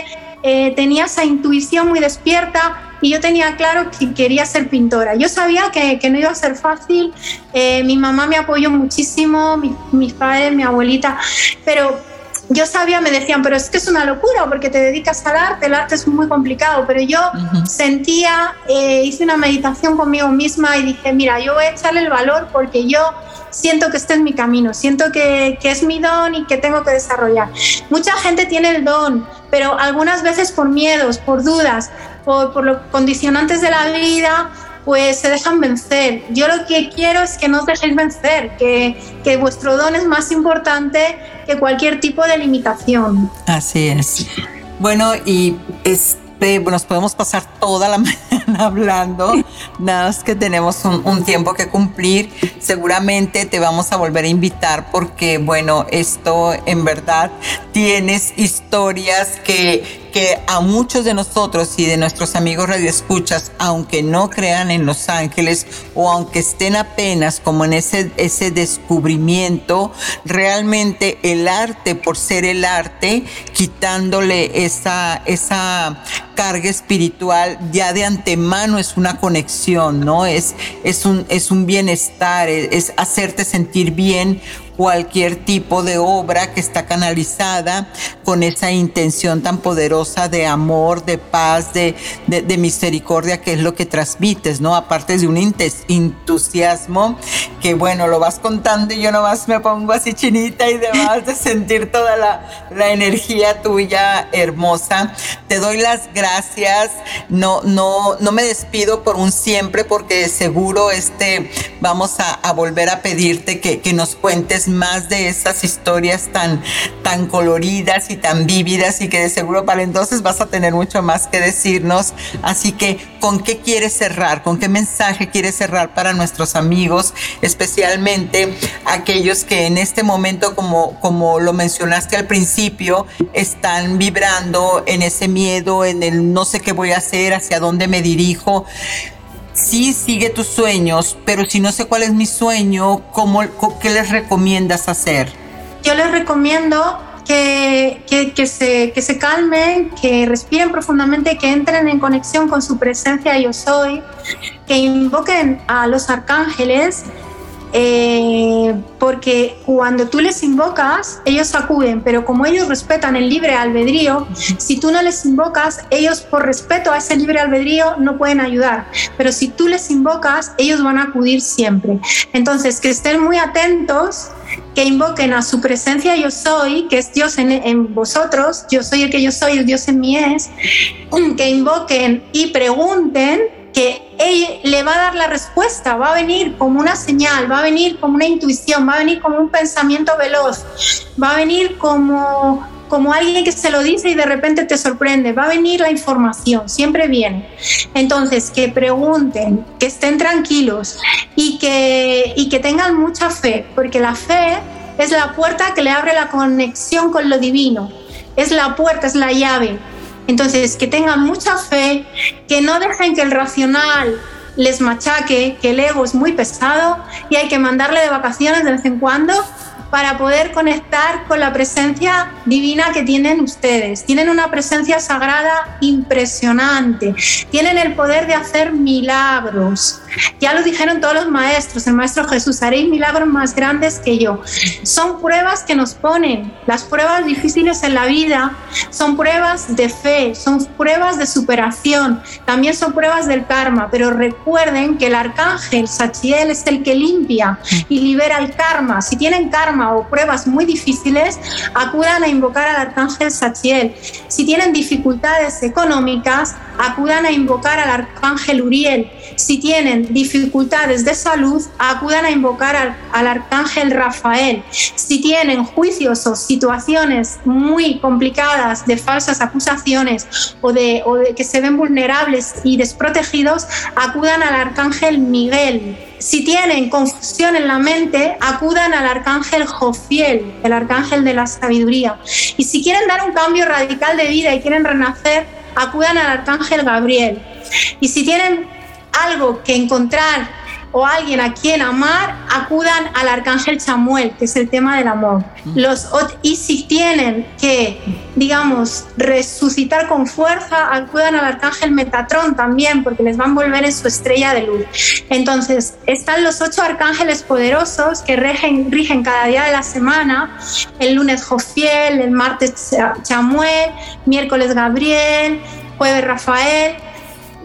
eh, tenía esa intuición muy despierta y yo tenía claro que quería ser pintora. Yo sabía que, que no iba a ser fácil. Eh, mi mamá me apoyó muchísimo, mis padres, mi abuelita, pero yo sabía, me decían, pero es que es una locura porque te dedicas al arte, el arte es muy complicado, pero yo sentía, eh, hice una meditación conmigo misma y dije, mira, yo voy a echarle el valor porque yo siento que este es mi camino, siento que, que, es mi don y que tengo que desarrollar. Mucha gente tiene el don, pero algunas veces por miedos, por dudas, por, por los condicionantes de la vida, pues se dejan vencer. Yo lo que quiero es que no os dejéis vencer, que, que vuestro don es más importante que cualquier tipo de limitación. Así es. Bueno, y este, nos podemos pasar toda la mañana hablando, nada más que tenemos un, un, tiempo que cumplir. Seguramente te vamos a volver a invitar porque, bueno, esto en verdad tienes historias que que a muchos de nosotros y de nuestros amigos radioescuchas, aunque no crean en los ángeles o aunque estén apenas como en ese, ese descubrimiento, realmente el arte, por ser el arte, quitándole esa, esa carga espiritual, ya de antemano es una conexión, ¿no? Es, es, un, es un bienestar, es hacerte sentir bien cualquier tipo de obra que está canalizada con esa intención tan poderosa de amor, de paz, de, de, misericordia, que es lo que transmites, ¿no? Aparte de un entusiasmo que, bueno, lo vas contando y yo nomás me pongo así chinita y demás de sentir toda la, la energía tuya hermosa. Te doy las gracias. No, no, no me despido por un siempre porque seguro este, vamos a, a volver a pedirte que, que nos cuentes más de esas historias tan, tan coloridas y tan vívidas y que de seguro para entonces vas a tener mucho más que decirnos. Así que, ¿con qué quieres cerrar? ¿Con qué mensaje quieres cerrar para nuestros amigos, especialmente aquellos que en este momento, como, como lo mencionaste al principio, están vibrando en ese miedo, en el no sé qué voy a hacer, hacia dónde me dirijo? Sí sigue tus sueños, pero si no sé cuál es mi sueño, ¿cómo, ¿qué les recomiendas hacer? Yo les recomiendo que, que, se, que se calmen, que respiren profundamente, que entren en conexión con su presencia yo soy, que invoquen a los arcángeles eh, porque cuando tú les invocas, ellos acuden, pero como ellos respetan el libre albedrío, si tú no les invocas, ellos por respeto a ese libre albedrío no pueden ayudar, pero si tú les invocas, ellos van a acudir siempre. Entonces, que estén muy atentos que invoquen a su presencia yo soy, que es Dios en, vosotros, yo soy el que yo soy, el Dios en mí es, que invoquen y pregunten que él le va a dar la respuesta, va a venir como una señal, va a venir como una intuición, va a venir como un pensamiento veloz, va a venir como, como alguien que se lo dice y de repente te sorprende, va a venir la información, siempre viene. Entonces, que pregunten, que estén tranquilos y que, y que tengan mucha fe, porque la fe es la puerta que le abre la conexión con lo divino, es la puerta, es la llave entonces, que tengan mucha fe, que no dejen que el racional les machaque, que el ego es muy pesado y hay que mandarle de vacaciones de vez en cuando para poder conectar con la presencia divina que tienen ustedes. Tienen una presencia sagrada impresionante. Tienen el poder de hacer milagros. Ya lo dijeron todos los maestros, el maestro Jesús, haréis milagros más grandes que yo. Son pruebas que nos ponen. Las pruebas difíciles en la vida son pruebas de fe, son pruebas de superación, también son pruebas del karma, pero recuerden que el arcángel Sachiel es el que limpia y libera el karma. Si tienen karma o pruebas muy difíciles, acudan a invocar al arcángel Sachiel. Si tienen dificultades económicas, acudan a invocar al arcángel Uriel. Si tienen dificultades de salud, acudan a invocar al, arcángel Rafael. Si tienen juicios o situaciones muy complicadas de falsas acusaciones o de, que se ven vulnerables y desprotegidos, acudan al arcángel Miguel. Si tienen confusión en la mente, acudan al arcángel Jofiel, el arcángel de la sabiduría. Y si quieren dar un cambio radical de vida y quieren renacer, acudan al arcángel Gabriel. Y si tienen algo que encontrar o alguien a quien amar, acudan al arcángel Chamuel, que es el tema del amor. Mm. Los, y si tienen que, digamos, resucitar con fuerza, acudan al arcángel Metatrón también, porque les van a volver en su estrella de luz. Entonces, están los ocho arcángeles poderosos que rigen, rigen cada día de la semana. El lunes Jofiel, el martes Chamuel, miércoles Gabriel, jueves Rafael,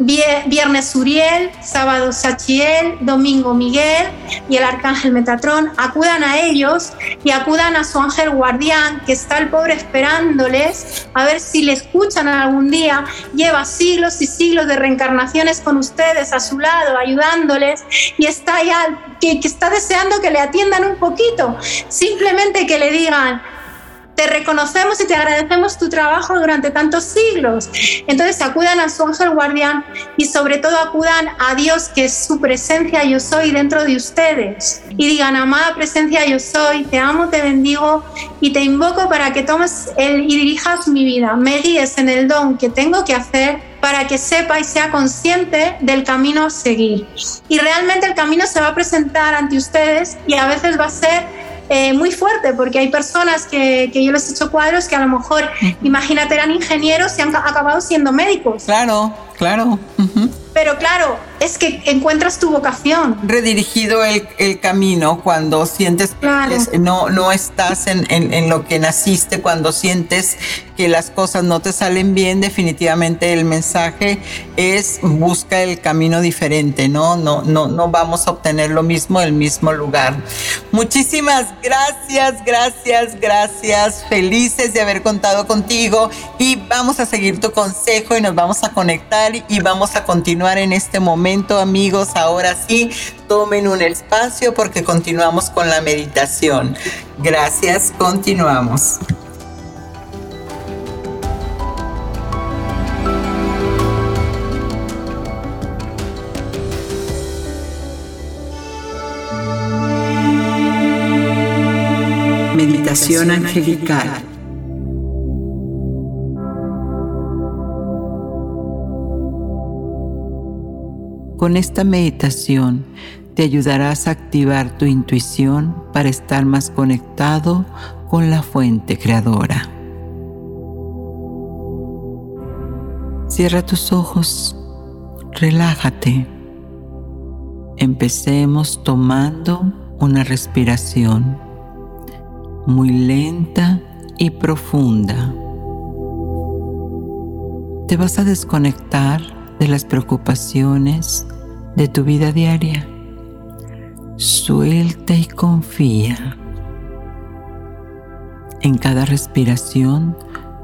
Viernes Uriel, sábado Sachiel, domingo Miguel y el arcángel Metatrón. Acudan a ellos y acudan a su ángel guardián, que está el pobre esperándoles a ver si le escuchan algún día. Lleva siglos y siglos de reencarnaciones con ustedes a su lado, ayudándoles y está ya que, que está deseando que le atiendan un poquito. Simplemente que le digan, te reconocemos y te agradecemos tu trabajo durante tantos siglos. Entonces acudan a su ángel guardián y sobre todo acudan a Dios que es su presencia yo soy dentro de ustedes y digan, amada presencia yo soy, te amo, te bendigo y te invoco para que tomes el, y dirijas mi vida, me guíes en el don que tengo que hacer para que sepa y sea consciente del camino a seguir. Y realmente el camino se va a presentar ante ustedes y a veces va a ser eh, muy fuerte, porque hay personas que, que, yo les he hecho cuadros que a lo mejor, imagínate, eran ingenieros y han acabado siendo médicos. Claro, claro. Pero claro, es que encuentras tu vocación. Redirigido el, el camino cuando sientes que no, no estás en, en, lo que naciste, cuando sientes que las cosas no te salen bien, definitivamente el mensaje es busca el camino diferente, ¿no? No, no, no vamos a obtener lo mismo el mismo lugar. Muchísimas gracias, gracias, gracias. Felices de haber contado contigo y vamos a seguir tu consejo y nos vamos a conectar y vamos a continuar en este momento amigos. Ahora sí, tomen un espacio porque continuamos con la meditación. Gracias, continuamos. Meditación angelical. Con esta meditación te ayudarás a activar tu intuición para estar más conectado con la fuente creadora. Cierra tus ojos, relájate. Empecemos tomando una respiración muy lenta y profunda. Te vas a desconectar de las preocupaciones de tu vida diaria. Suelta y confía. En cada respiración,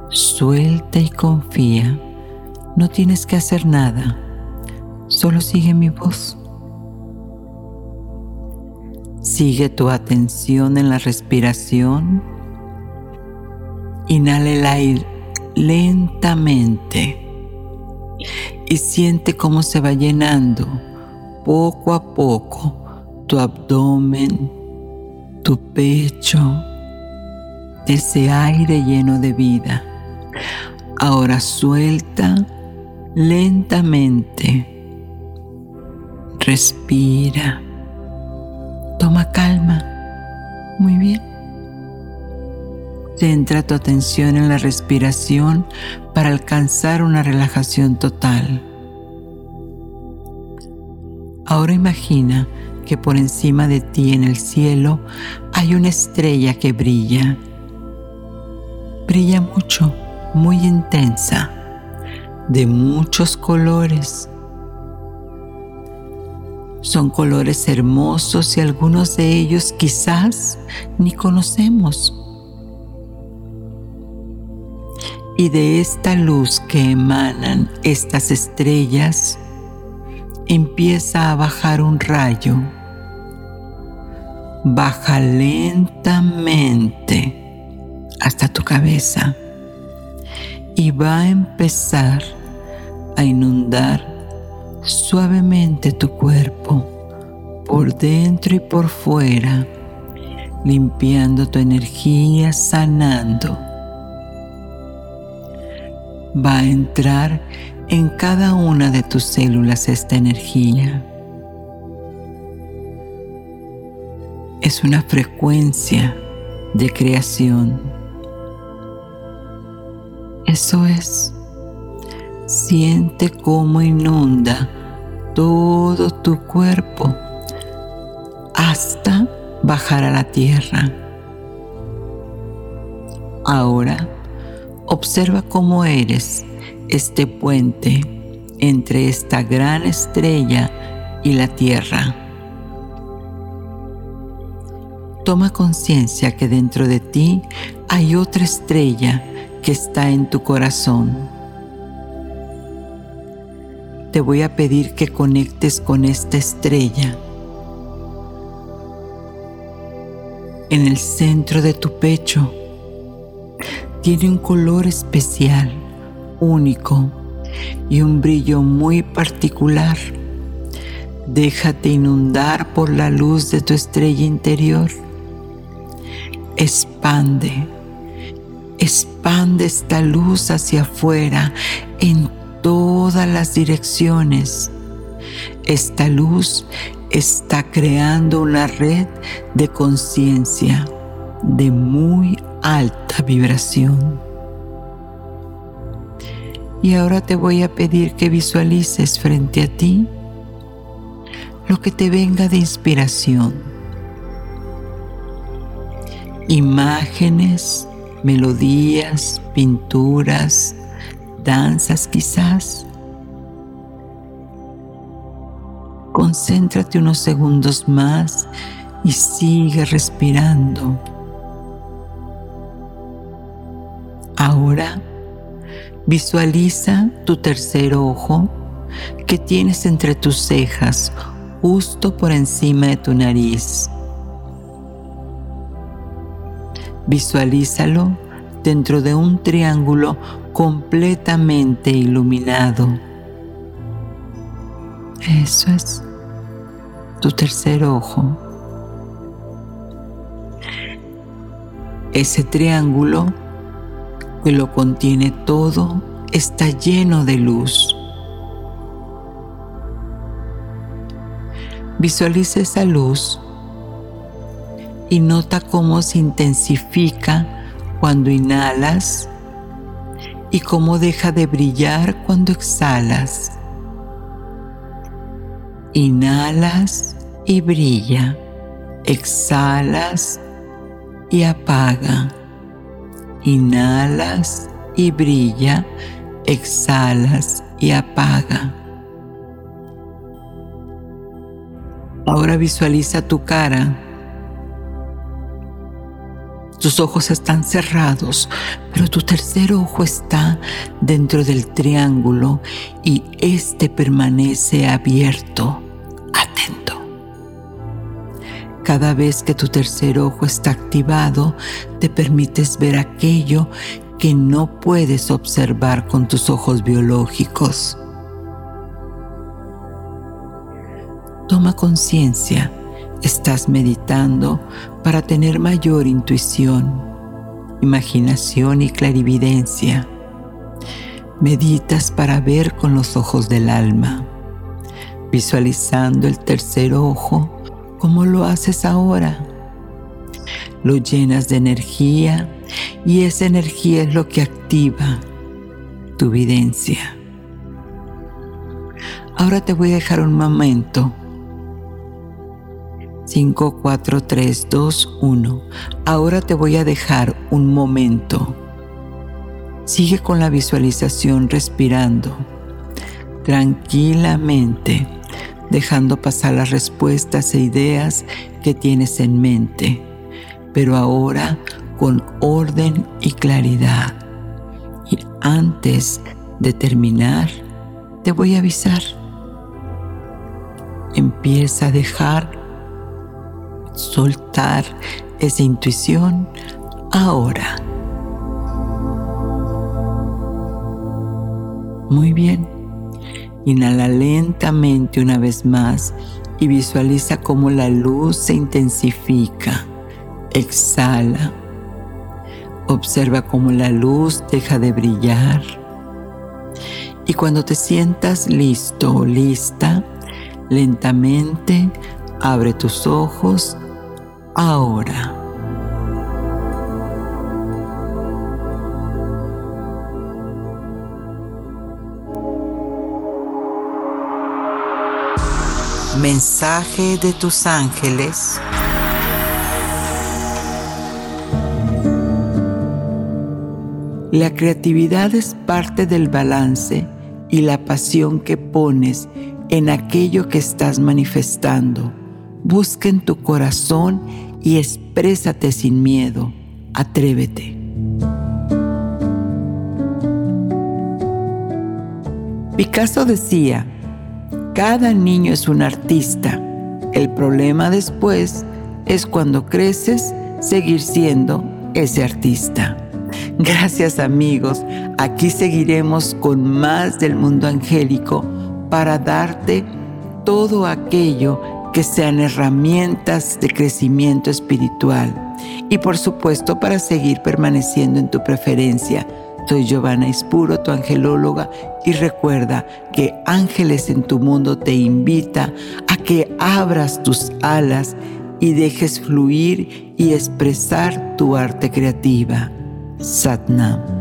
suelta y confía. No tienes que hacer nada, solo sigue mi voz. Sigue tu atención en la respiración. Inhala el aire lentamente y siente cómo se va llenando poco a poco tu abdomen, tu pecho, ese aire lleno de vida. Ahora suelta lentamente. Respira. Toma calma. Muy bien. Centra tu atención en la respiración para alcanzar una relajación total. Ahora imagina que por encima de ti en el cielo hay una estrella que brilla. Brilla mucho, muy intensa, de muchos colores. Son colores hermosos y algunos de ellos quizás ni conocemos. Y de esta luz que emanan estas estrellas empieza a bajar un rayo. Baja lentamente hasta tu cabeza y va a empezar a inundar suavemente tu cuerpo por dentro y por fuera, limpiando tu energía, sanando va a entrar en cada una de tus células esta energía. Es una frecuencia de creación. Eso es. Siente cómo inunda todo tu cuerpo hasta bajar a la tierra. Ahora observa cómo eres este puente entre esta gran estrella y la tierra. Toma conciencia que dentro de ti hay otra estrella que está en tu corazón. Te voy a pedir que conectes con esta estrella. En el centro de tu pecho tiene un color especial único y un brillo muy particular. Déjate inundar por la luz de tu estrella interior. Expande, expande esta luz hacia afuera en todas las direcciones. Esta luz está creando una red de conciencia de muy alta vibración. Y ahora te voy a pedir que visualices frente a ti lo que te venga de inspiración. Imágenes, melodías, pinturas, danzas quizás. Concéntrate unos segundos más y sigue respirando. Ahora Visualiza tu tercer ojo que tienes entre tus cejas, justo por encima de tu nariz. Visualízalo dentro de un triángulo completamente iluminado. Eso es tu tercer ojo. Ese triángulo que lo contiene todo está lleno de luz. Visualiza esa luz y nota cómo se intensifica cuando inhalas y cómo deja de brillar cuando exhalas. Inhalas y brilla, exhalas y apaga. Inhalas y brilla, exhalas y apaga. Ahora visualiza tu cara. Tus ojos están cerrados, pero tu tercer ojo está dentro del triángulo y este permanece abierto. Cada vez que tu tercer ojo está activado, te permites ver aquello que no puedes observar con tus ojos biológicos. Toma conciencia, estás meditando para tener mayor intuición, imaginación y clarividencia. Meditas para ver con los ojos del alma, visualizando el tercer ojo como lo haces ahora. Lo llenas de energía y esa energía es lo que activa tu videncia. Ahora te voy a dejar un momento. 5, 4, 3, 2, 1. Ahora te voy a dejar un momento. Sigue con la visualización respirando tranquilamente dejando pasar las respuestas e ideas que tienes en mente, pero ahora con orden y claridad. Y antes de terminar, te voy a avisar. Empieza a dejar soltar esa intuición ahora. Muy bien. Inhala lentamente una vez más y visualiza cómo la luz se intensifica. Exhala. Observa cómo la luz deja de brillar Y cuando te sientas listo o lista, lentamente abre tus ojos ahora. Mensaje de tus ángeles. La creatividad es parte del balance y la pasión que pones en aquello que estás manifestando. Busca en tu corazón y exprésate sin miedo. Atrévete. Picasso decía, cada niño es un artista. El problema después es cuando creces seguir siendo ese artista. Gracias amigos, aquí seguiremos con más del mundo angélico para darte todo aquello que sean herramientas de crecimiento espiritual y por supuesto para seguir permaneciendo en tu preferencia soy Giovanna Ispuro, tu angelóloga, y recuerda que Ángeles en tu mundo te invita a que abras tus alas y dejes fluir y expresar tu arte creativa. Satnam.